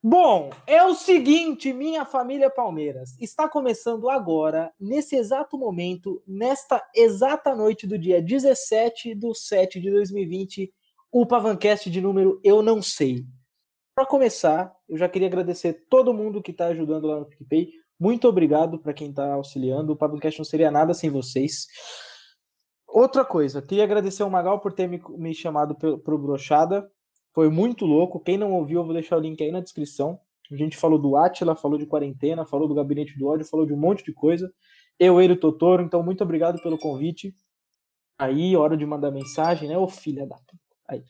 Bom, é o seguinte, minha família Palmeiras. Está começando agora, nesse exato momento, nesta exata noite do dia 17 de 7 de 2020, o Pavancast de número Eu Não Sei. Para começar, eu já queria agradecer todo mundo que está ajudando lá no PicPay. Muito obrigado para quem está auxiliando. O Pavancast não seria nada sem vocês. Outra coisa, queria agradecer ao Magal por ter me, me chamado para o Brochada. Foi muito louco. Quem não ouviu, eu vou deixar o link aí na descrição. A gente falou do Atila, falou de quarentena, falou do gabinete do ódio, falou de um monte de coisa. Eu, ele, o Totoro, então muito obrigado pelo convite. Aí, hora de mandar mensagem, né? Ô filha da puta. Aí.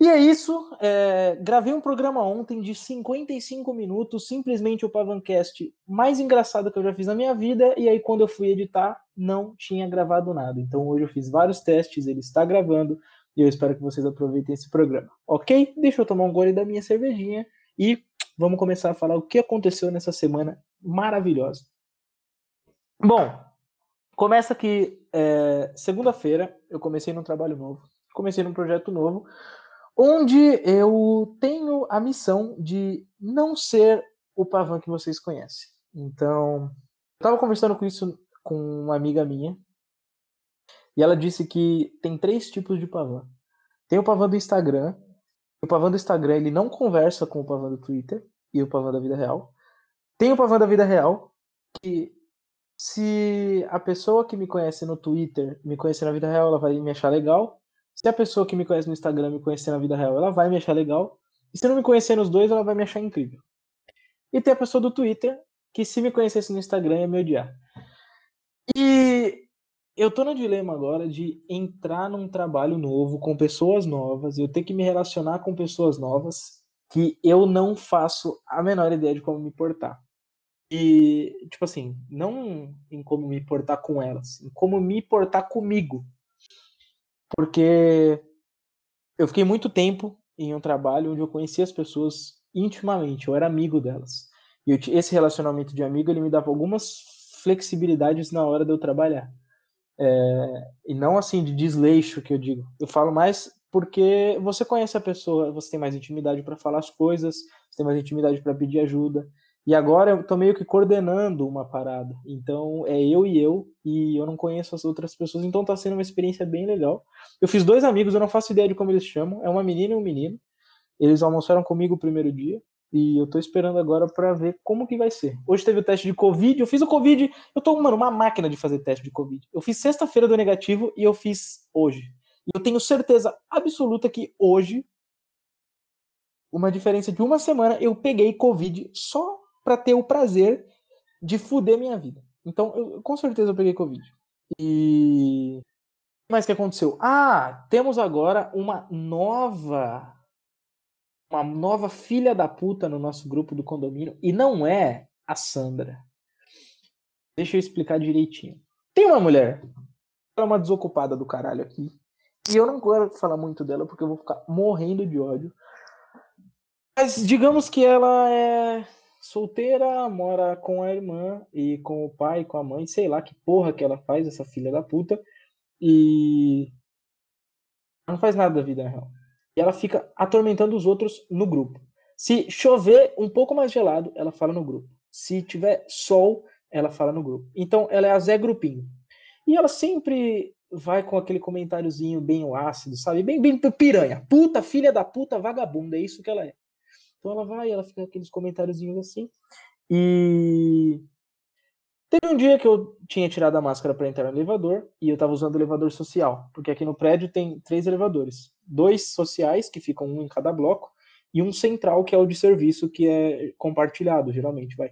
E é isso. É, gravei um programa ontem de 55 minutos, simplesmente o Pavancast mais engraçado que eu já fiz na minha vida. E aí, quando eu fui editar, não tinha gravado nada. Então, hoje eu fiz vários testes, ele está gravando. E eu espero que vocês aproveitem esse programa, ok? Deixa eu tomar um gole da minha cervejinha e vamos começar a falar o que aconteceu nessa semana maravilhosa. Bom, começa que é, segunda-feira eu comecei num trabalho novo, comecei num projeto novo, onde eu tenho a missão de não ser o Pavan que vocês conhecem. Então, eu estava conversando com isso com uma amiga minha, e ela disse que tem três tipos de pavã. Tem o pavã do Instagram. O pavã do Instagram ele não conversa com o pavã do Twitter e o pavã da vida real. Tem o pavã da vida real que se a pessoa que me conhece no Twitter me conhecer na vida real, ela vai me achar legal. Se a pessoa que me conhece no Instagram me conhecer na vida real, ela vai me achar legal. E se não me conhecer nos dois, ela vai me achar incrível. E tem a pessoa do Twitter que se me conhecesse no Instagram ia me odiar. Eu tô no dilema agora de entrar num trabalho novo com pessoas novas, eu ter que me relacionar com pessoas novas que eu não faço a menor ideia de como me portar. E, tipo assim, não em como me portar com elas, em como me portar comigo. Porque eu fiquei muito tempo em um trabalho onde eu conhecia as pessoas intimamente, eu era amigo delas. E eu, esse relacionamento de amigo, ele me dava algumas flexibilidades na hora de eu trabalhar. É, e não assim de desleixo que eu digo. Eu falo mais porque você conhece a pessoa, você tem mais intimidade para falar as coisas, você tem mais intimidade para pedir ajuda. E agora eu tô meio que coordenando uma parada. Então é eu e eu, e eu não conheço as outras pessoas, então tá sendo uma experiência bem legal. Eu fiz dois amigos, eu não faço ideia de como eles chamam, é uma menina e um menino. Eles almoçaram comigo o primeiro dia. E eu tô esperando agora para ver como que vai ser. Hoje teve o teste de Covid, eu fiz o Covid, eu tô, mano, uma máquina de fazer teste de Covid. Eu fiz sexta-feira do negativo e eu fiz hoje. E eu tenho certeza absoluta que hoje, uma diferença de uma semana, eu peguei Covid só para ter o prazer de fuder minha vida. Então, eu, com certeza eu peguei Covid. E. Mais que aconteceu? Ah, temos agora uma nova uma nova filha da puta no nosso grupo do condomínio e não é a Sandra. Deixa eu explicar direitinho. Tem uma mulher, ela é uma desocupada do caralho aqui, e eu não quero falar muito dela porque eu vou ficar morrendo de ódio. Mas digamos que ela é solteira, mora com a irmã e com o pai, com a mãe, sei lá que porra que ela faz, essa filha da puta, e não faz nada da vida na real e ela fica atormentando os outros no grupo. Se chover um pouco mais gelado, ela fala no grupo. Se tiver sol, ela fala no grupo. Então ela é a Zé Grupinho. E ela sempre vai com aquele comentáriozinho bem ácido, sabe? Bem, bem piranha. Puta, filha da puta, vagabunda. É isso que ela é. Então ela vai, ela fica com aqueles comentáriozinhos assim. E Teve um dia que eu tinha tirado a máscara para entrar no elevador e eu estava usando o elevador social, porque aqui no prédio tem três elevadores: dois sociais, que ficam um em cada bloco, e um central, que é o de serviço, que é compartilhado, geralmente, vai.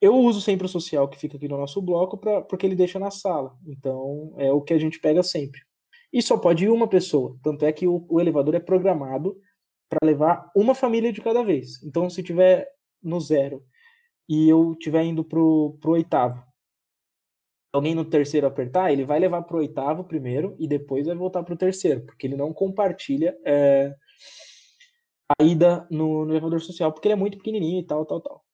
Eu uso sempre o social que fica aqui no nosso bloco, pra, porque ele deixa na sala. Então, é o que a gente pega sempre. E só pode ir uma pessoa. Tanto é que o, o elevador é programado para levar uma família de cada vez. Então, se tiver no zero e eu estiver indo pro, pro oitavo, alguém no terceiro apertar, ele vai levar pro oitavo primeiro e depois vai voltar pro terceiro, porque ele não compartilha é, a ida no, no, elevador social, porque ele é muito pequenininho e tal, tal, tal.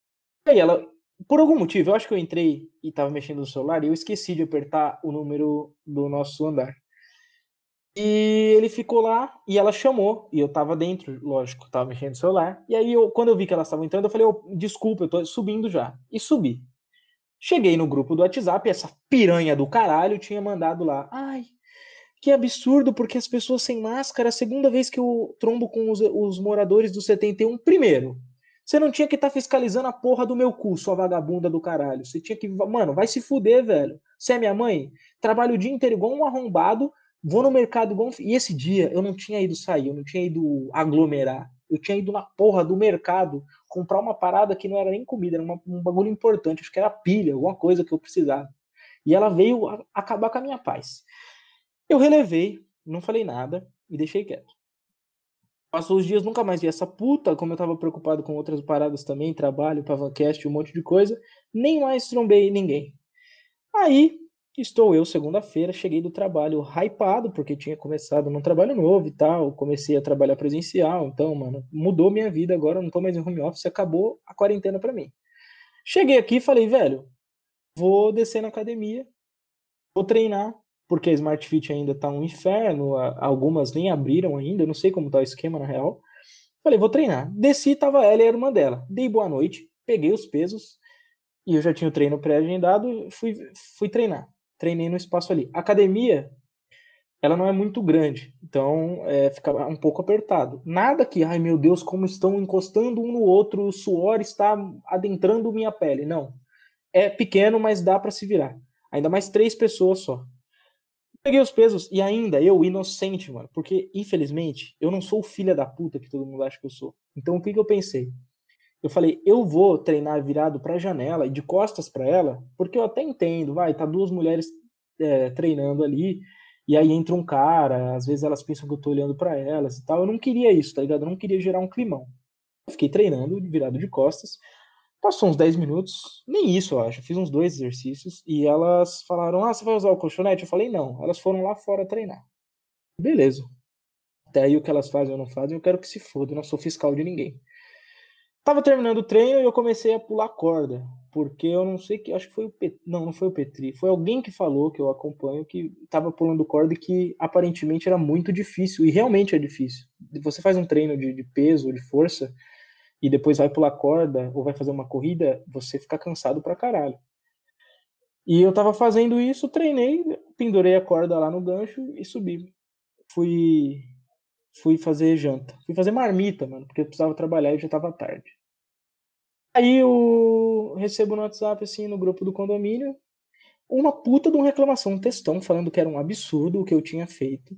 E aí ela, por algum motivo, eu acho que eu entrei e estava mexendo no celular e eu esqueci de apertar o número do nosso andar. E ele ficou lá e ela chamou, e eu tava dentro, lógico, tava mexendo no celular. E aí, eu, quando eu vi que elas estavam entrando, eu falei: oh, desculpa, eu tô subindo já. E subi. Cheguei no grupo do WhatsApp, essa piranha do caralho tinha mandado lá. Ai, que absurdo, porque as pessoas sem máscara, a segunda vez que eu trombo com os, os moradores do 71, primeiro, você não tinha que estar tá fiscalizando a porra do meu cu, sua vagabunda do caralho. Você tinha que. Mano, vai se fuder, velho. Você é minha mãe? Trabalho o dia inteiro igual um arrombado, vou no mercado igual. E esse dia eu não tinha ido sair, eu não tinha ido aglomerar. Eu tinha ido na porra do mercado comprar uma parada que não era nem comida, era uma, um bagulho importante, acho que era pilha, alguma coisa que eu precisava. E ela veio a, acabar com a minha paz. Eu relevei, não falei nada e deixei quieto. Passou os dias, nunca mais vi essa puta, como eu tava preocupado com outras paradas também, trabalho, Pavancast, um monte de coisa, nem mais trombei ninguém. Aí, estou eu, segunda-feira, cheguei do trabalho hypado, porque tinha começado num trabalho novo e tal, comecei a trabalhar presencial, então, mano, mudou minha vida agora, não tô mais em home office, acabou a quarentena para mim. Cheguei aqui e falei, velho, vou descer na academia, vou treinar, porque a Smart Fit ainda tá um inferno, algumas nem abriram ainda, não sei como tá o esquema na real. Falei, vou treinar. Desci, tava ela e a irmã dela. Dei boa noite, peguei os pesos, e eu já tinha o treino pré-agendado, fui, fui treinar. Treinei no espaço ali. academia, ela não é muito grande, então é, fica um pouco apertado. Nada que, ai meu Deus, como estão encostando um no outro, o suor está adentrando minha pele. Não. É pequeno, mas dá para se virar. Ainda mais três pessoas só. Peguei os pesos e ainda eu, inocente, mano, porque infelizmente eu não sou o filho da puta que todo mundo acha que eu sou. Então o que, que eu pensei? Eu falei, eu vou treinar virado pra janela e de costas para ela, porque eu até entendo, vai, tá duas mulheres é, treinando ali, e aí entra um cara, às vezes elas pensam que eu tô olhando para elas e tal. Eu não queria isso, tá ligado? Eu não queria gerar um climão. Eu fiquei treinando virado de costas. Passou uns 10 minutos, nem isso eu acho. fiz uns dois exercícios e elas falaram: Ah, você vai usar o colchonete? Eu falei: Não. Elas foram lá fora treinar. Beleza. Até aí o que elas fazem ou não fazem, eu quero que se foda, eu não sou fiscal de ninguém. Tava terminando o treino e eu comecei a pular corda, porque eu não sei que, acho que foi o Petri, não, não foi o Petri, foi alguém que falou que eu acompanho que tava pulando corda e que aparentemente era muito difícil e realmente é difícil. Você faz um treino de, de peso, de força, e depois vai pular corda ou vai fazer uma corrida, você fica cansado pra caralho. E eu tava fazendo isso, treinei, pendurei a corda lá no gancho e subi. Fui fui fazer janta. Fui fazer marmita, mano, porque eu precisava trabalhar e já tava tarde. Aí eu recebo no WhatsApp, assim, no grupo do condomínio, uma puta de uma reclamação, um textão falando que era um absurdo o que eu tinha feito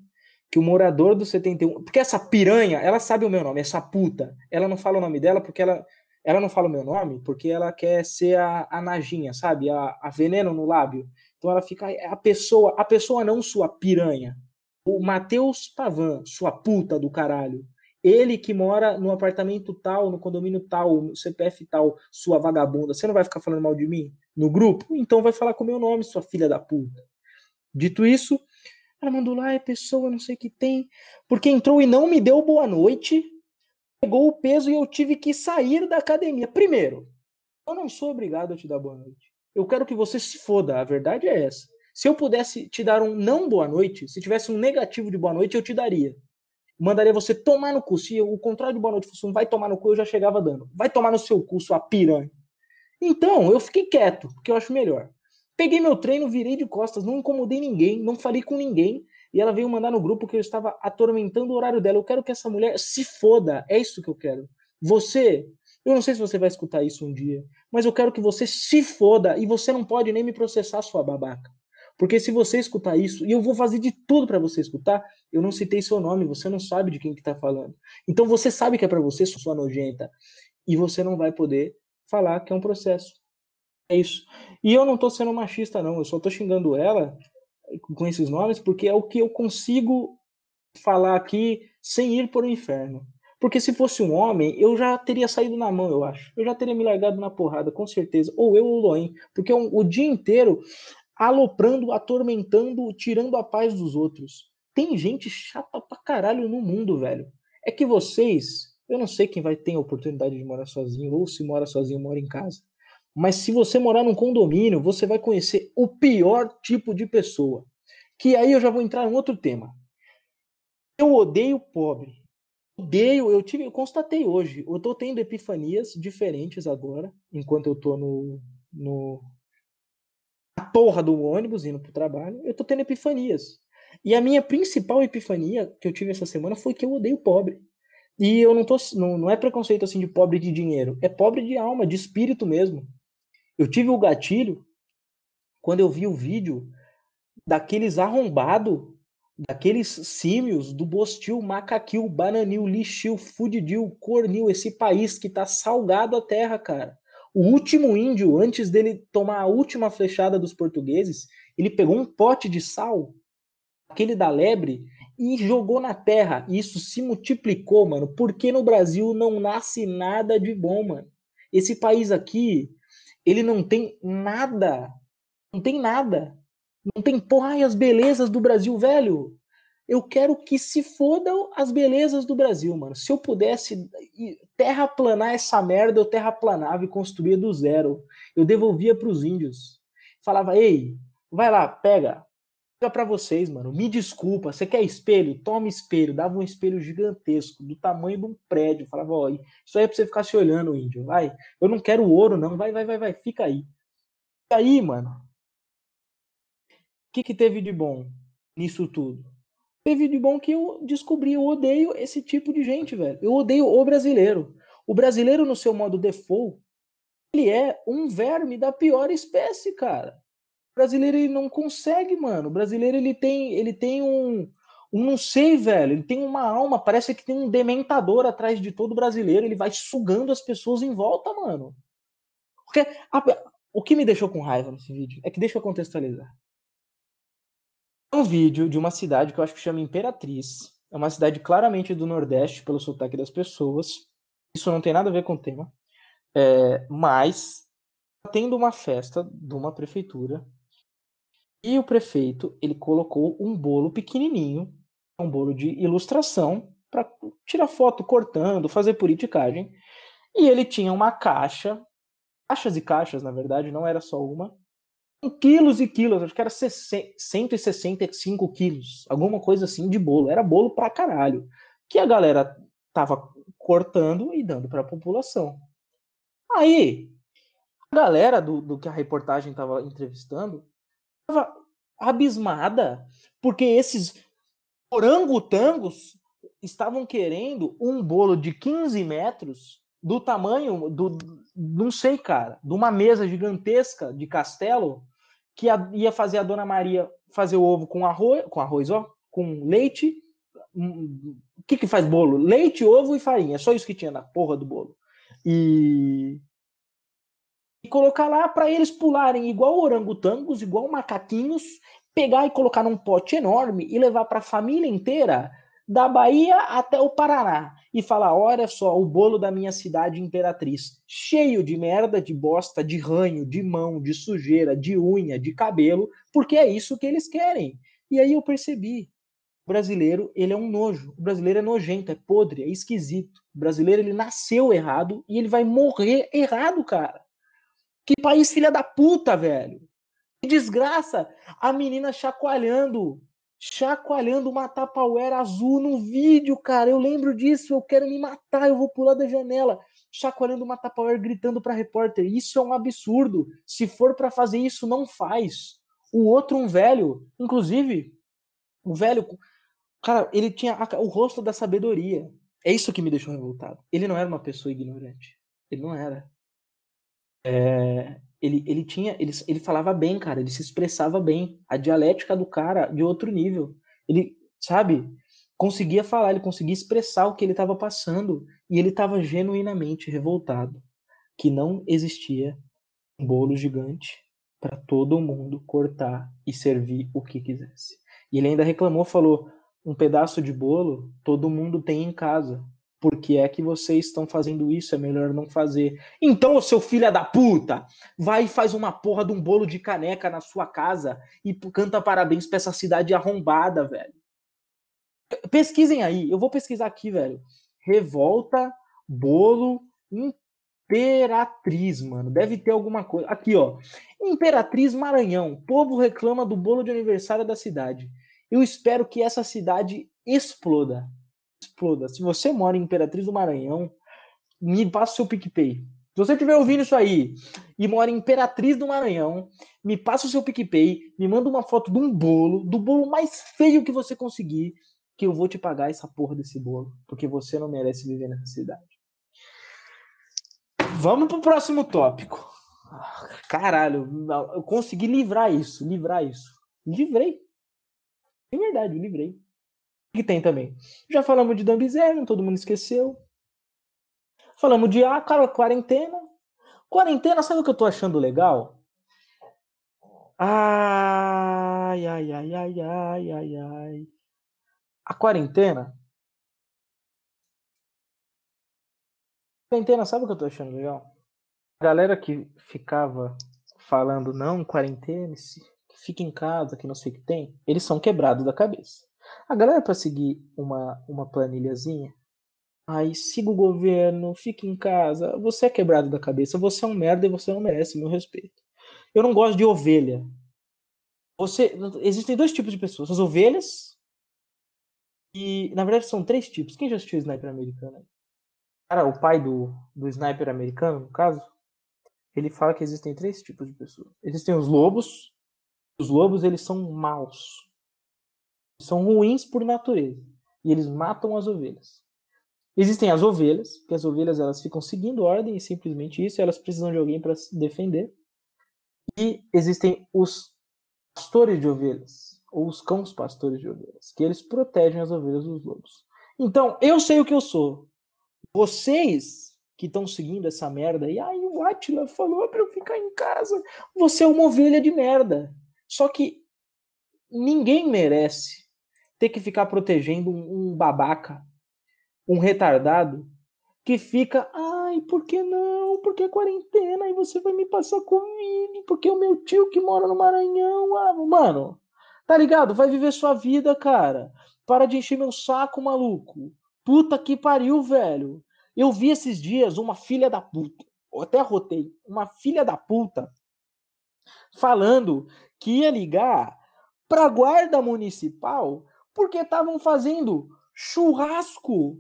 que o morador do 71. Porque essa piranha, ela sabe o meu nome, essa puta. Ela não fala o nome dela porque ela. Ela não fala o meu nome porque ela quer ser a, a Najinha, sabe? A, a veneno no lábio. Então ela fica. A pessoa, a pessoa não sua piranha. O Matheus Pavan, sua puta do caralho. Ele que mora no apartamento tal, no condomínio tal, no CPF tal, sua vagabunda. Você não vai ficar falando mal de mim no grupo? Então vai falar com o meu nome, sua filha da puta. Dito isso, ela mandou lá, é pessoa, não sei o que tem. Porque entrou e não me deu boa noite, pegou o peso e eu tive que sair da academia. Primeiro, eu não sou obrigado a te dar boa noite. Eu quero que você se foda, a verdade é essa. Se eu pudesse te dar um não boa noite, se tivesse um negativo de boa noite, eu te daria. Mandaria você tomar no cu. Se o contrário de boa noite fosse um vai tomar no cu, eu já chegava dando. Vai tomar no seu cu, sua piranha. Então, eu fiquei quieto, porque eu acho melhor. Peguei meu treino, virei de costas, não incomodei ninguém, não falei com ninguém. E ela veio mandar no grupo que eu estava atormentando o horário dela. Eu quero que essa mulher se foda. É isso que eu quero. Você, eu não sei se você vai escutar isso um dia, mas eu quero que você se foda e você não pode nem me processar, sua babaca. Porque se você escutar isso, e eu vou fazer de tudo para você escutar, eu não citei seu nome, você não sabe de quem que tá falando. Então você sabe que é para você, sua nojenta, e você não vai poder falar que é um processo. É isso. E eu não tô sendo machista, não. Eu só tô xingando ela com esses nomes porque é o que eu consigo falar aqui sem ir para o inferno. Porque se fosse um homem, eu já teria saído na mão, eu acho. Eu já teria me largado na porrada, com certeza. Ou eu ou o Loen. Porque o dia inteiro aloprando, atormentando, tirando a paz dos outros. Tem gente chata pra caralho no mundo, velho. É que vocês, eu não sei quem vai ter a oportunidade de morar sozinho, ou se mora sozinho, mora em casa. Mas se você morar num condomínio, você vai conhecer o pior tipo de pessoa. Que aí eu já vou entrar em outro tema. Eu odeio pobre. Odeio, eu tive, eu constatei hoje. Eu tô tendo epifanias diferentes agora, enquanto eu tô no, no porra do ônibus indo pro trabalho, eu tô tendo epifanias. E a minha principal epifania que eu tive essa semana foi que eu odeio pobre. E eu não tô. Não, não é preconceito assim de pobre de dinheiro, é pobre de alma, de espírito mesmo. Eu tive o gatilho quando eu vi o vídeo daqueles arrombado, daqueles símios do Bostil, Macaquil, Bananil, Lixil, Fudidil, Cornil, esse país que tá salgado a terra, cara. O último índio, antes dele tomar a última flechada dos portugueses, ele pegou um pote de sal, aquele da lebre, e jogou na terra. E isso se multiplicou, mano. Porque no Brasil não nasce nada de bom, mano. Esse país aqui, ele não tem nada. Não tem nada. Não tem porra, ai, as belezas do Brasil, velho. Eu quero que se fodam as belezas do Brasil, mano. Se eu pudesse terraplanar essa merda, eu terraplanava e construía do zero. Eu devolvia para os índios. Falava, ei, vai lá, pega, para vocês, mano. Me desculpa, você quer espelho? Toma espelho. Dava um espelho gigantesco, do tamanho de um prédio. Falava, ó, isso aí é pra você ficar se olhando, índio. Vai. Eu não quero ouro, não. Vai, vai, vai, vai. Fica aí. E aí, mano. O que, que teve de bom nisso tudo? Teve de bom que eu descobri, eu odeio esse tipo de gente, velho. Eu odeio o brasileiro. O brasileiro, no seu modo default, ele é um verme da pior espécie, cara brasileiro ele não consegue, mano. O brasileiro ele tem, ele tem um, um, não sei, velho. Ele tem uma alma, parece que tem um dementador atrás de todo brasileiro. Ele vai sugando as pessoas em volta, mano. Porque a, o que me deixou com raiva nesse vídeo é que deixa eu contextualizar. É um vídeo de uma cidade que eu acho que chama Imperatriz. É uma cidade claramente do Nordeste, pelo sotaque das pessoas. Isso não tem nada a ver com o tema. É, mas tendo uma festa de uma prefeitura e o prefeito, ele colocou um bolo pequenininho, um bolo de ilustração, para tirar foto cortando, fazer politicagem. E ele tinha uma caixa, caixas e caixas, na verdade, não era só uma, quilos e quilos, acho que era 165 quilos, alguma coisa assim de bolo. Era bolo pra caralho. Que a galera tava cortando e dando para a população. Aí, a galera do, do que a reportagem tava entrevistando estava abismada, porque esses orangotangos estavam querendo um bolo de 15 metros do tamanho do não sei, cara, de uma mesa gigantesca de castelo que ia fazer a dona Maria fazer o ovo com arroz, com arroz, ó, com leite. O que que faz bolo? Leite, ovo e farinha. É só isso que tinha na porra do bolo. E e colocar lá para eles pularem igual orangotangos, igual macaquinhos, pegar e colocar num pote enorme e levar para a família inteira, da Bahia até o Paraná, e falar: olha só, o bolo da minha cidade imperatriz, cheio de merda, de bosta, de ranho, de mão, de sujeira, de unha, de cabelo, porque é isso que eles querem. E aí eu percebi. O brasileiro, ele é um nojo. O brasileiro é nojento, é podre, é esquisito. O brasileiro, ele nasceu errado e ele vai morrer errado, cara. Que país filha da puta, velho. Que desgraça. A menina chacoalhando. Chacoalhando uma tapauera azul no vídeo, cara. Eu lembro disso. Eu quero me matar. Eu vou pular da janela. Chacoalhando uma tapauera gritando pra repórter. Isso é um absurdo. Se for para fazer isso, não faz. O outro, um velho. Inclusive, o velho. Cara, ele tinha o rosto da sabedoria. É isso que me deixou revoltado. Ele não era uma pessoa ignorante. Ele não era. É, ele, ele tinha, ele, ele falava bem, cara, ele se expressava bem. A dialética do cara de outro nível. Ele, sabe, conseguia falar, ele conseguia expressar o que ele estava passando e ele estava genuinamente revoltado que não existia um bolo gigante para todo mundo cortar e servir o que quisesse. E ele ainda reclamou, falou: um pedaço de bolo todo mundo tem em casa. Por que é que vocês estão fazendo isso? É melhor não fazer. Então, o seu filho da puta, vai e faz uma porra de um bolo de caneca na sua casa e canta parabéns pra essa cidade arrombada, velho. Pesquisem aí, eu vou pesquisar aqui, velho. Revolta, bolo, Imperatriz, mano. Deve ter alguma coisa. Aqui, ó. Imperatriz Maranhão. Povo reclama do bolo de aniversário da cidade. Eu espero que essa cidade exploda. Exploda. Se você mora em Imperatriz do Maranhão, me passa o seu PicPay. Se você estiver ouvindo isso aí e mora em Imperatriz do Maranhão, me passa o seu PicPay, me manda uma foto de um bolo, do bolo mais feio que você conseguir, que eu vou te pagar essa porra desse bolo, porque você não merece viver nessa cidade. Vamos pro próximo tópico. Caralho, eu consegui livrar isso, livrar isso. Livrei. É verdade, livrei. Que tem também? Já falamos de Dambizerium, todo mundo esqueceu. Falamos de ah, cara, quarentena. Quarentena, sabe o que eu tô achando legal? Ai, ai, ai, ai, ai, ai, ai. A quarentena. Quarentena, sabe o que eu tô achando legal? A galera que ficava falando não, quarentena, fica em casa, que não sei o que tem, eles são quebrados da cabeça. A galera para seguir uma, uma planilhazinha, aí siga o governo, fique em casa, você é quebrado da cabeça, você é um merda e você não merece meu respeito. Eu não gosto de ovelha. Você, existem dois tipos de pessoas, as ovelhas e, na verdade, são três tipos. Quem já assistiu Sniper americano? Cara, o pai do, do sniper americano, no caso, ele fala que existem três tipos de pessoas. Existem os lobos. Os lobos, eles são maus. São ruins por natureza. E eles matam as ovelhas. Existem as ovelhas, que as ovelhas elas ficam seguindo ordem e simplesmente isso, elas precisam de alguém para se defender. E existem os pastores de ovelhas, ou os cãos pastores de ovelhas, que eles protegem as ovelhas dos lobos. Então, eu sei o que eu sou. Vocês que estão seguindo essa merda, e aí o Atila falou para eu ficar em casa. Você é uma ovelha de merda. Só que ninguém merece ter que ficar protegendo um, babaca, um retardado, que fica, ai, por que não? Porque é quarentena e você vai me passar Covid, porque o meu tio que mora no Maranhão, ah, mano, Tá ligado? Vai viver sua vida, cara. Para de encher meu saco, maluco. Puta que pariu, velho. Eu vi esses dias uma filha da puta. Eu até rotei. Uma filha da puta falando que ia ligar pra guarda municipal porque estavam fazendo churrasco.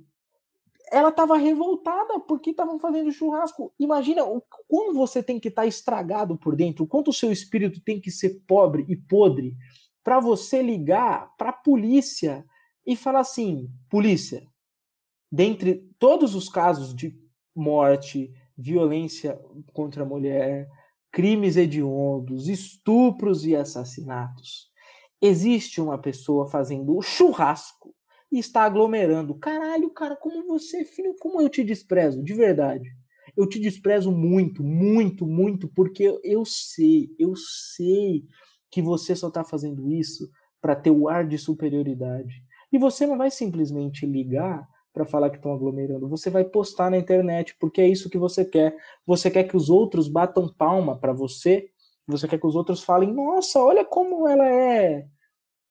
Ela estava revoltada porque estavam fazendo churrasco. Imagina o como você tem que estar tá estragado por dentro, o quanto o seu espírito tem que ser pobre e podre para você ligar para a polícia e falar assim: polícia, dentre todos os casos de morte, violência contra a mulher, crimes hediondos, estupros e assassinatos, existe uma pessoa fazendo churrasco e está aglomerando. Caralho, cara, como você, filho, como eu te desprezo, de verdade. Eu te desprezo muito, muito, muito, porque eu sei, eu sei que você só está fazendo isso para ter o ar de superioridade. E você não vai simplesmente ligar para falar que estão aglomerando. Você vai postar na internet, porque é isso que você quer. Você quer que os outros batam palma para você. Você quer que os outros falem: "Nossa, olha como ela é,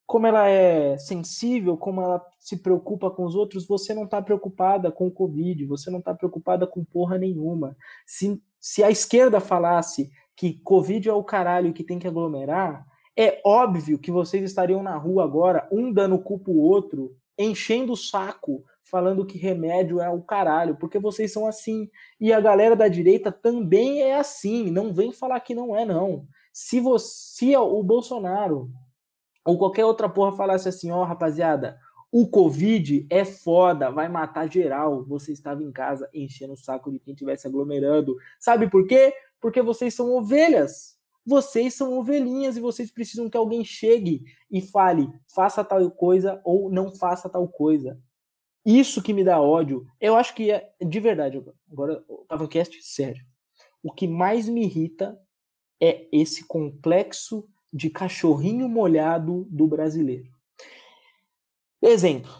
como ela é sensível, como ela se preocupa com os outros". Você não está preocupada com o Covid, você não está preocupada com porra nenhuma. Se, se a esquerda falasse que Covid é o caralho que tem que aglomerar, é óbvio que vocês estariam na rua agora, um dando cu pro outro, enchendo o saco, falando que remédio é o caralho, porque vocês são assim. E a galera da direita também é assim. Não vem falar que não é, não. Se você, o Bolsonaro ou qualquer outra porra falasse assim, ó, oh, rapaziada, o Covid é foda, vai matar geral. Você estava em casa enchendo o saco de quem estivesse aglomerando. Sabe por quê? Porque vocês são ovelhas. Vocês são ovelhinhas e vocês precisam que alguém chegue e fale, faça tal coisa ou não faça tal coisa. Isso que me dá ódio. Eu acho que é de verdade. Agora, cast sério. O que mais me irrita é esse complexo de cachorrinho molhado do brasileiro. Exemplo.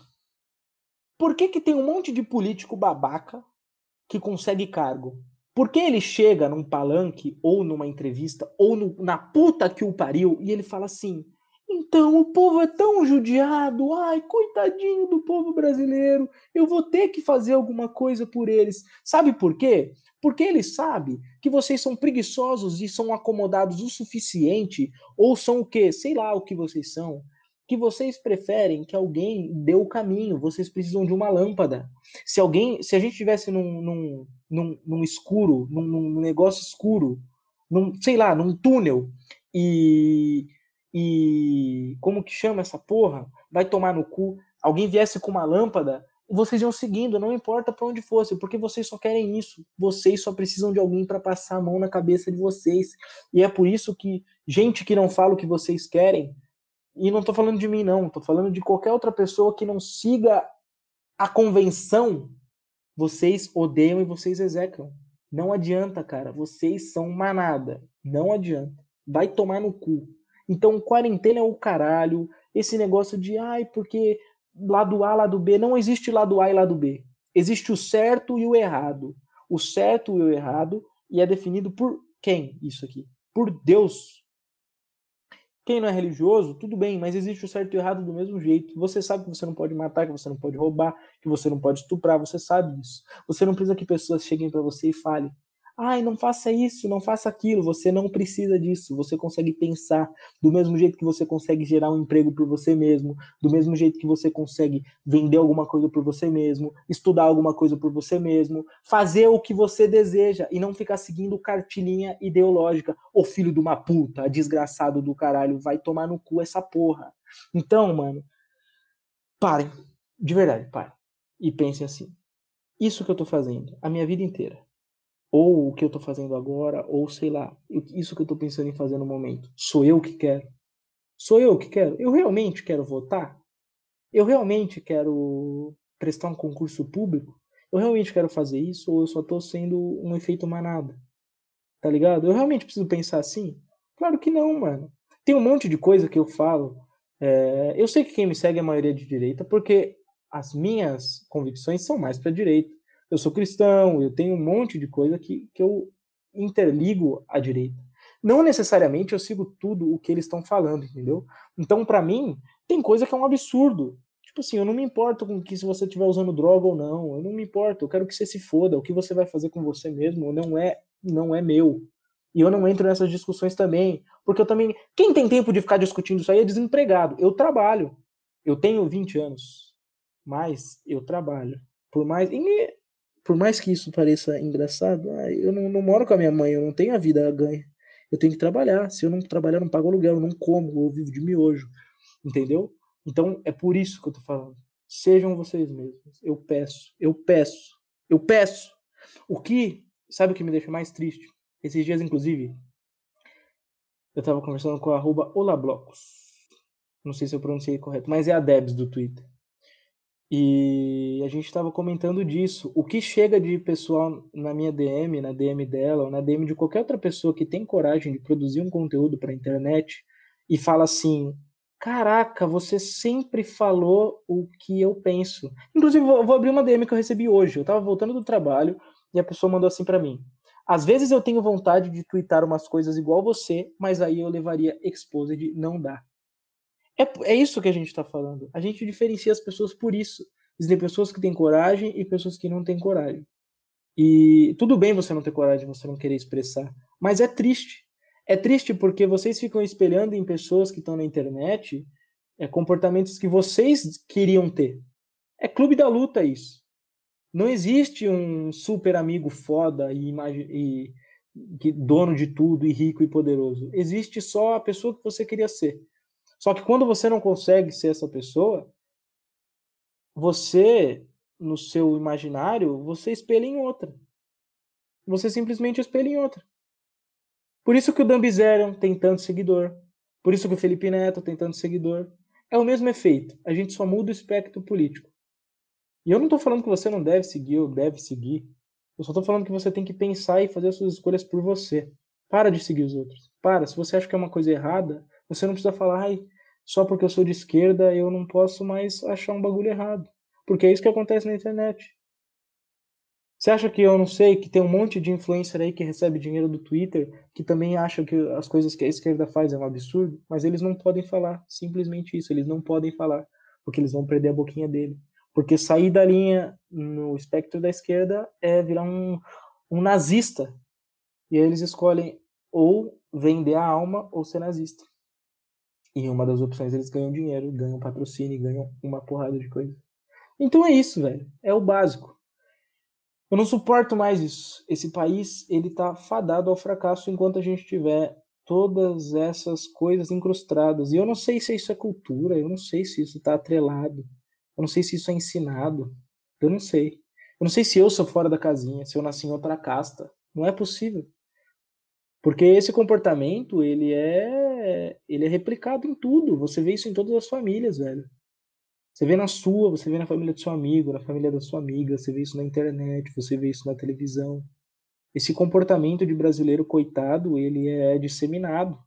Por que, que tem um monte de político babaca que consegue cargo? Porque ele chega num palanque, ou numa entrevista, ou no, na puta que o pariu, e ele fala assim: então o povo é tão judiado, ai, coitadinho do povo brasileiro, eu vou ter que fazer alguma coisa por eles. Sabe por quê? Porque ele sabe que vocês são preguiçosos e são acomodados o suficiente, ou são o quê? Sei lá o que vocês são, que vocês preferem que alguém dê o caminho, vocês precisam de uma lâmpada. Se alguém, se a gente estivesse num, num, num, num, escuro, num, num negócio escuro, num, sei lá, num túnel, e, e como que chama essa porra? Vai tomar no cu. Alguém viesse com uma lâmpada, vocês iam seguindo, não importa para onde fosse, porque vocês só querem isso. Vocês só precisam de alguém para passar a mão na cabeça de vocês. E é por isso que gente que não fala o que vocês querem e não estou falando de mim, não. Estou falando de qualquer outra pessoa que não siga a convenção. Vocês odeiam e vocês execram. Não adianta, cara. Vocês são manada. Não adianta. Vai tomar no cu. Então, quarentena é o caralho. Esse negócio de, ai, porque lado A, lado B. Não existe lado A e lado B. Existe o certo e o errado. O certo e o errado. E é definido por quem isso aqui? Por Deus quem não é religioso, tudo bem, mas existe o certo e o errado do mesmo jeito. Você sabe que você não pode matar, que você não pode roubar, que você não pode estuprar, você sabe disso. Você não precisa que pessoas cheguem para você e falem: Ai, não faça isso, não faça aquilo. Você não precisa disso. Você consegue pensar do mesmo jeito que você consegue gerar um emprego por você mesmo, do mesmo jeito que você consegue vender alguma coisa por você mesmo, estudar alguma coisa por você mesmo, fazer o que você deseja e não ficar seguindo cartilhinha ideológica. Ô filho de uma puta, desgraçado do caralho, vai tomar no cu essa porra. Então, mano, parem. De verdade, parem. E pensem assim. Isso que eu tô fazendo a minha vida inteira ou o que eu estou fazendo agora, ou sei lá, isso que eu estou pensando em fazer no momento. Sou eu que quero? Sou eu que quero? Eu realmente quero votar? Eu realmente quero prestar um concurso público? Eu realmente quero fazer isso? Ou eu só estou sendo um efeito manada? Tá ligado? Eu realmente preciso pensar assim? Claro que não, mano. Tem um monte de coisa que eu falo. É... eu sei que quem me segue é a maioria de direita, porque as minhas convicções são mais para direita eu sou cristão, eu tenho um monte de coisa que, que eu interligo à direita. Não necessariamente eu sigo tudo o que eles estão falando, entendeu? Então, para mim, tem coisa que é um absurdo. Tipo assim, eu não me importo com que se você estiver usando droga ou não, eu não me importo, eu quero que você se foda, o que você vai fazer com você mesmo não é não é meu. E eu não entro nessas discussões também, porque eu também, quem tem tempo de ficar discutindo isso aí é desempregado. Eu trabalho. Eu tenho 20 anos, mas eu trabalho. Por mais e por mais que isso pareça engraçado, eu não, não, moro com a minha mãe, eu não tenho a vida a ganha. Eu tenho que trabalhar. Se eu não trabalhar, eu não pago aluguel, eu não como, eu vivo de miojo. Entendeu? Então é por isso que eu tô falando. Sejam vocês mesmos. Eu peço, eu peço, eu peço. O que, sabe o que me deixa mais triste? Esses dias, inclusive, eu tava conversando com a arroba Olablocos. Não sei se eu pronunciei correto, mas é a Debs do Twitter. E a gente estava comentando disso. O que chega de pessoal na minha DM, na DM dela, ou na DM de qualquer outra pessoa que tem coragem de produzir um conteúdo para a internet e fala assim: Caraca, você sempre falou o que eu penso. Inclusive, vou, vou abrir uma DM que eu recebi hoje. Eu estava voltando do trabalho e a pessoa mandou assim para mim: Às vezes eu tenho vontade de twittar umas coisas igual você, mas aí eu levaria exposed, não dá. É, é isso que a gente está falando. A gente diferencia as pessoas por isso. Existem pessoas que têm coragem e pessoas que não têm coragem. E tudo bem você não ter coragem, você não querer expressar, mas é triste. É triste porque vocês ficam espelhando em pessoas que estão na internet é, comportamentos que vocês queriam ter. É clube da luta isso. Não existe um super amigo foda e, e que dono de tudo e rico e poderoso. Existe só a pessoa que você queria ser. Só que quando você não consegue ser essa pessoa, você, no seu imaginário, você espelha em outra. Você simplesmente espelha em outra. Por isso que o Dambizerion tem tanto seguidor. Por isso que o Felipe Neto tem tanto seguidor. É o mesmo efeito. A gente só muda o espectro político. E eu não estou falando que você não deve seguir ou deve seguir. Eu só estou falando que você tem que pensar e fazer as suas escolhas por você. Para de seguir os outros. Para. Se você acha que é uma coisa errada, você não precisa falar, ai, só porque eu sou de esquerda eu não posso mais achar um bagulho errado. Porque é isso que acontece na internet. Você acha que eu não sei que tem um monte de influencer aí que recebe dinheiro do Twitter que também acha que as coisas que a esquerda faz é um absurdo? Mas eles não podem falar. Simplesmente isso. Eles não podem falar. Porque eles vão perder a boquinha dele. Porque sair da linha no espectro da esquerda é virar um, um nazista. E aí eles escolhem ou vender a alma ou ser nazista. Em uma das opções eles ganham dinheiro, ganham patrocínio, ganham uma porrada de coisa. Então é isso, velho. É o básico. Eu não suporto mais isso. Esse país, ele tá fadado ao fracasso enquanto a gente tiver todas essas coisas incrustadas. E eu não sei se isso é cultura, eu não sei se isso está atrelado, eu não sei se isso é ensinado, eu não sei. Eu não sei se eu sou fora da casinha, se eu nasci em outra casta. Não é possível. Porque esse comportamento, ele é ele é replicado em tudo. Você vê isso em todas as famílias, velho. Você vê na sua, você vê na família do seu amigo, na família da sua amiga, você vê isso na internet, você vê isso na televisão. Esse comportamento de brasileiro coitado, ele é disseminado.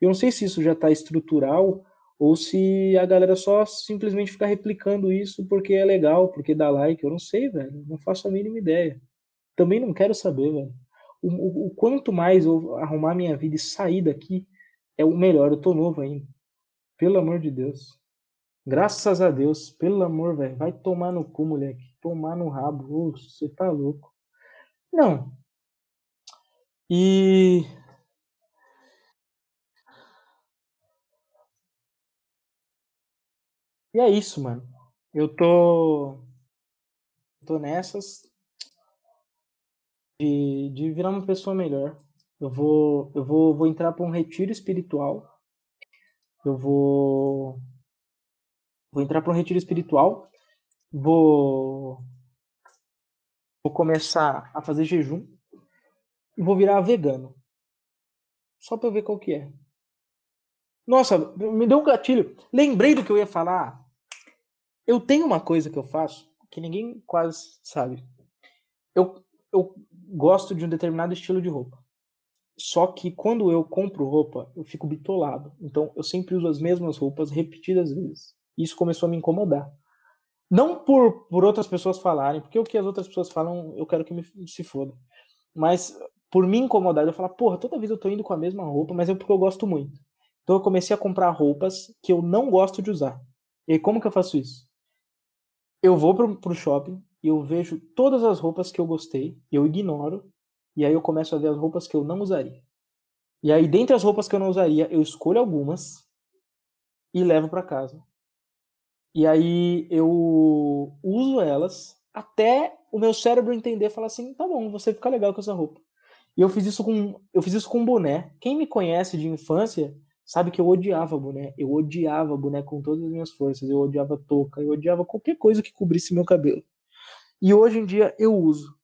Eu não sei se isso já está estrutural ou se a galera só simplesmente fica replicando isso porque é legal, porque dá like. Eu não sei, velho. Não faço a mínima ideia. Também não quero saber, velho. O, o, o quanto mais eu arrumar minha vida e sair daqui, é o melhor. Eu tô novo ainda. Pelo amor de Deus. Graças a Deus, pelo amor, velho. Vai tomar no cu, moleque. Tomar no rabo. Você tá louco. Não. E. E é isso, mano. Eu tô. Tô nessas. De, de virar uma pessoa melhor. Eu vou, eu vou, vou entrar para um retiro espiritual. Eu vou Vou entrar para um retiro espiritual. Vou vou começar a fazer jejum e vou virar vegano. Só para ver qual que é. Nossa, me deu um gatilho. Lembrei do que eu ia falar. Eu tenho uma coisa que eu faço que ninguém quase sabe. Eu, eu gosto de um determinado estilo de roupa. Só que quando eu compro roupa, eu fico bitolado. Então eu sempre uso as mesmas roupas repetidas vezes. Isso começou a me incomodar. Não por, por outras pessoas falarem, porque o que as outras pessoas falam, eu quero que me se foda. Mas por me incomodar, eu falar, porra, toda vez eu tô indo com a mesma roupa, mas é porque eu gosto muito. Então eu comecei a comprar roupas que eu não gosto de usar. E aí, como que eu faço isso? Eu vou pro, pro shopping e eu vejo todas as roupas que eu gostei, eu ignoro, e aí eu começo a ver as roupas que eu não usaria. E aí, dentre as roupas que eu não usaria, eu escolho algumas e levo para casa. E aí eu uso elas até o meu cérebro entender, falar assim, tá bom, você fica legal com essa roupa. E eu fiz isso com eu fiz isso com boné. Quem me conhece de infância sabe que eu odiava boné. Eu odiava boné com todas as minhas forças. Eu odiava touca, eu odiava qualquer coisa que cobrisse meu cabelo. E hoje em dia eu uso.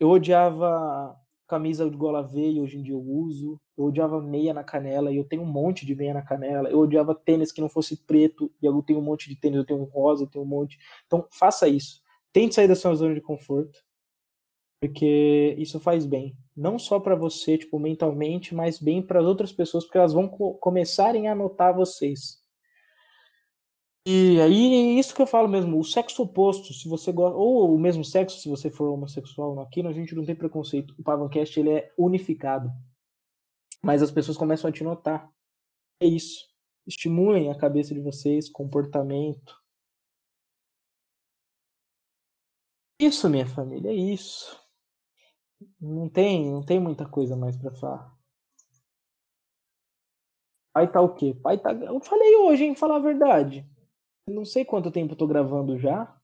Eu odiava camisa de gola V e hoje em dia eu uso. Eu odiava meia na canela e eu tenho um monte de meia na canela. Eu odiava tênis que não fosse preto e eu tenho um monte de tênis, eu tenho um rosa, eu tenho um monte. Então faça isso. Tente sair da sua zona de conforto, porque isso faz bem, não só para você, tipo, mentalmente, mas bem para as outras pessoas, porque elas vão co começarem a notar vocês. E aí, é isso que eu falo mesmo, o sexo oposto, se você gosta, ou o mesmo sexo, se você for homossexual, aqui a gente não tem preconceito. O Pavancast, ele é unificado. Mas as pessoas começam a te notar. É isso. Estimulem a cabeça de vocês, comportamento. Isso, minha família, é isso. Não tem, não tem muita coisa mais para falar. Pai tá o quê? Pai tá. Eu falei hoje, hein? Falar a verdade. Não sei quanto tempo eu tô gravando já.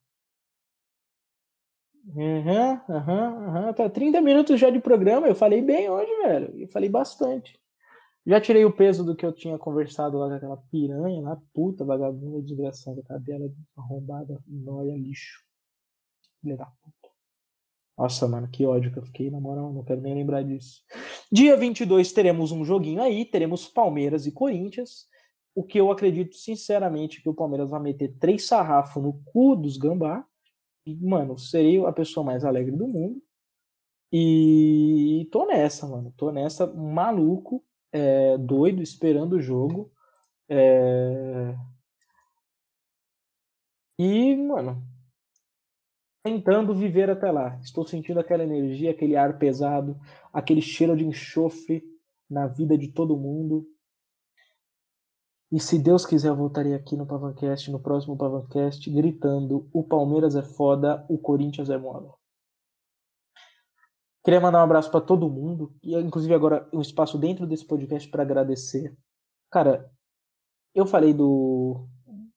Aham, aham, aham. Tá 30 minutos já de programa. Eu falei bem hoje, velho. Eu falei bastante. Já tirei o peso do que eu tinha conversado lá com aquela piranha lá, puta, vagabunda, desgraçada, cadela arrombada, noia, lixo. Filha da puta. Nossa, mano, que ódio que eu fiquei, na moral, não quero nem lembrar disso. Dia 22 teremos um joguinho aí, teremos Palmeiras e Corinthians o que eu acredito sinceramente que o Palmeiras vai meter três sarrafos no cu dos gambá. E, mano, serei a pessoa mais alegre do mundo. E tô nessa, mano. Tô nessa, maluco, é, doido, esperando o jogo. É... E, mano, tentando viver até lá. Estou sentindo aquela energia, aquele ar pesado, aquele cheiro de enxofre na vida de todo mundo. E se Deus quiser, eu voltarei aqui no Pavancast, no próximo Pavancast, gritando: o Palmeiras é foda, o Corinthians é moda. Queria mandar um abraço para todo mundo, e inclusive agora um espaço dentro desse podcast para agradecer. Cara, eu falei do,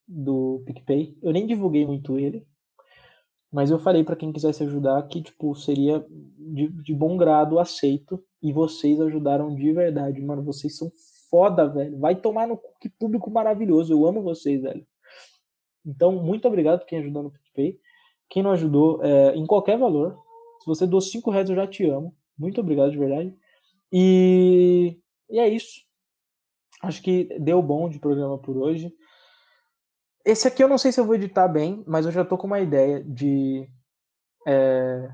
do PicPay, eu nem divulguei muito ele, mas eu falei para quem quisesse ajudar que, tipo, seria de, de bom grado aceito. E vocês ajudaram de verdade, mano. Vocês são foda, velho. Vai tomar no que público maravilhoso. Eu amo vocês, velho. Então, muito obrigado por quem ajudou no PicPay. Quem não ajudou, é, em qualquer valor. Se você doou 5 reais, eu já te amo. Muito obrigado, de verdade. E, e é isso. Acho que deu bom de programa por hoje. Esse aqui eu não sei se eu vou editar bem, mas eu já tô com uma ideia de é,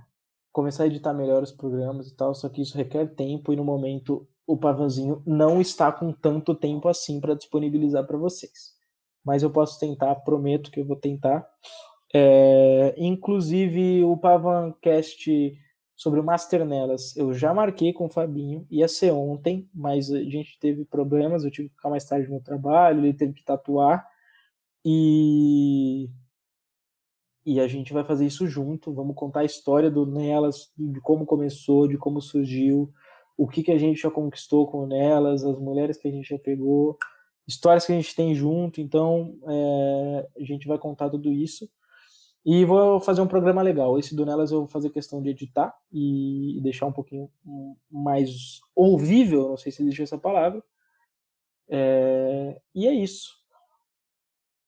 começar a editar melhor os programas e tal, só que isso requer tempo e no momento o Pavanzinho não está com tanto tempo assim para disponibilizar para vocês. Mas eu posso tentar, prometo que eu vou tentar. É, inclusive o Pavancast sobre o Master Nelas, eu já marquei com o Fabinho, ia ser ontem, mas a gente teve problemas, eu tive que ficar mais tarde no trabalho, ele teve que tatuar. E e a gente vai fazer isso junto. Vamos contar a história do Nelas, de como começou, de como surgiu, o que, que a gente já conquistou com Nelas, as mulheres que a gente já pegou, histórias que a gente tem junto. Então, é, a gente vai contar tudo isso. E vou fazer um programa legal. Esse do Nelas eu vou fazer questão de editar e deixar um pouquinho mais ouvível, não sei se existe essa palavra. É, e é isso.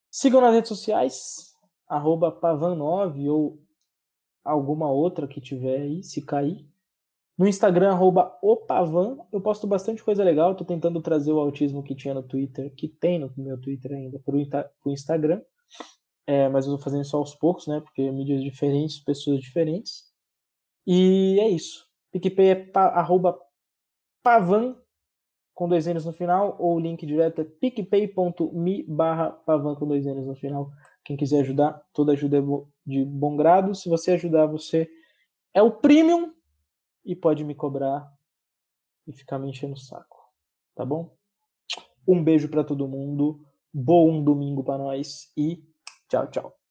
Sigam nas redes sociais, arroba pavan9 ou alguma outra que tiver aí, se cair. No Instagram, arroba opavan, eu posto bastante coisa legal, estou tentando trazer o autismo que tinha no Twitter, que tem no meu Twitter ainda, para o Instagram. É, mas eu estou fazendo só aos poucos, né? Porque mídias diferentes, pessoas diferentes. E é isso. PicPay é pa, arroba pavan com dois N's no final, ou o link direto é picpay.me barra pavan com dois N's no final. Quem quiser ajudar, toda ajuda é de bom grado. Se você ajudar, você é o premium e pode me cobrar e ficar me enchendo o saco. Tá bom? Um beijo para todo mundo. Bom domingo para nós e tchau, tchau.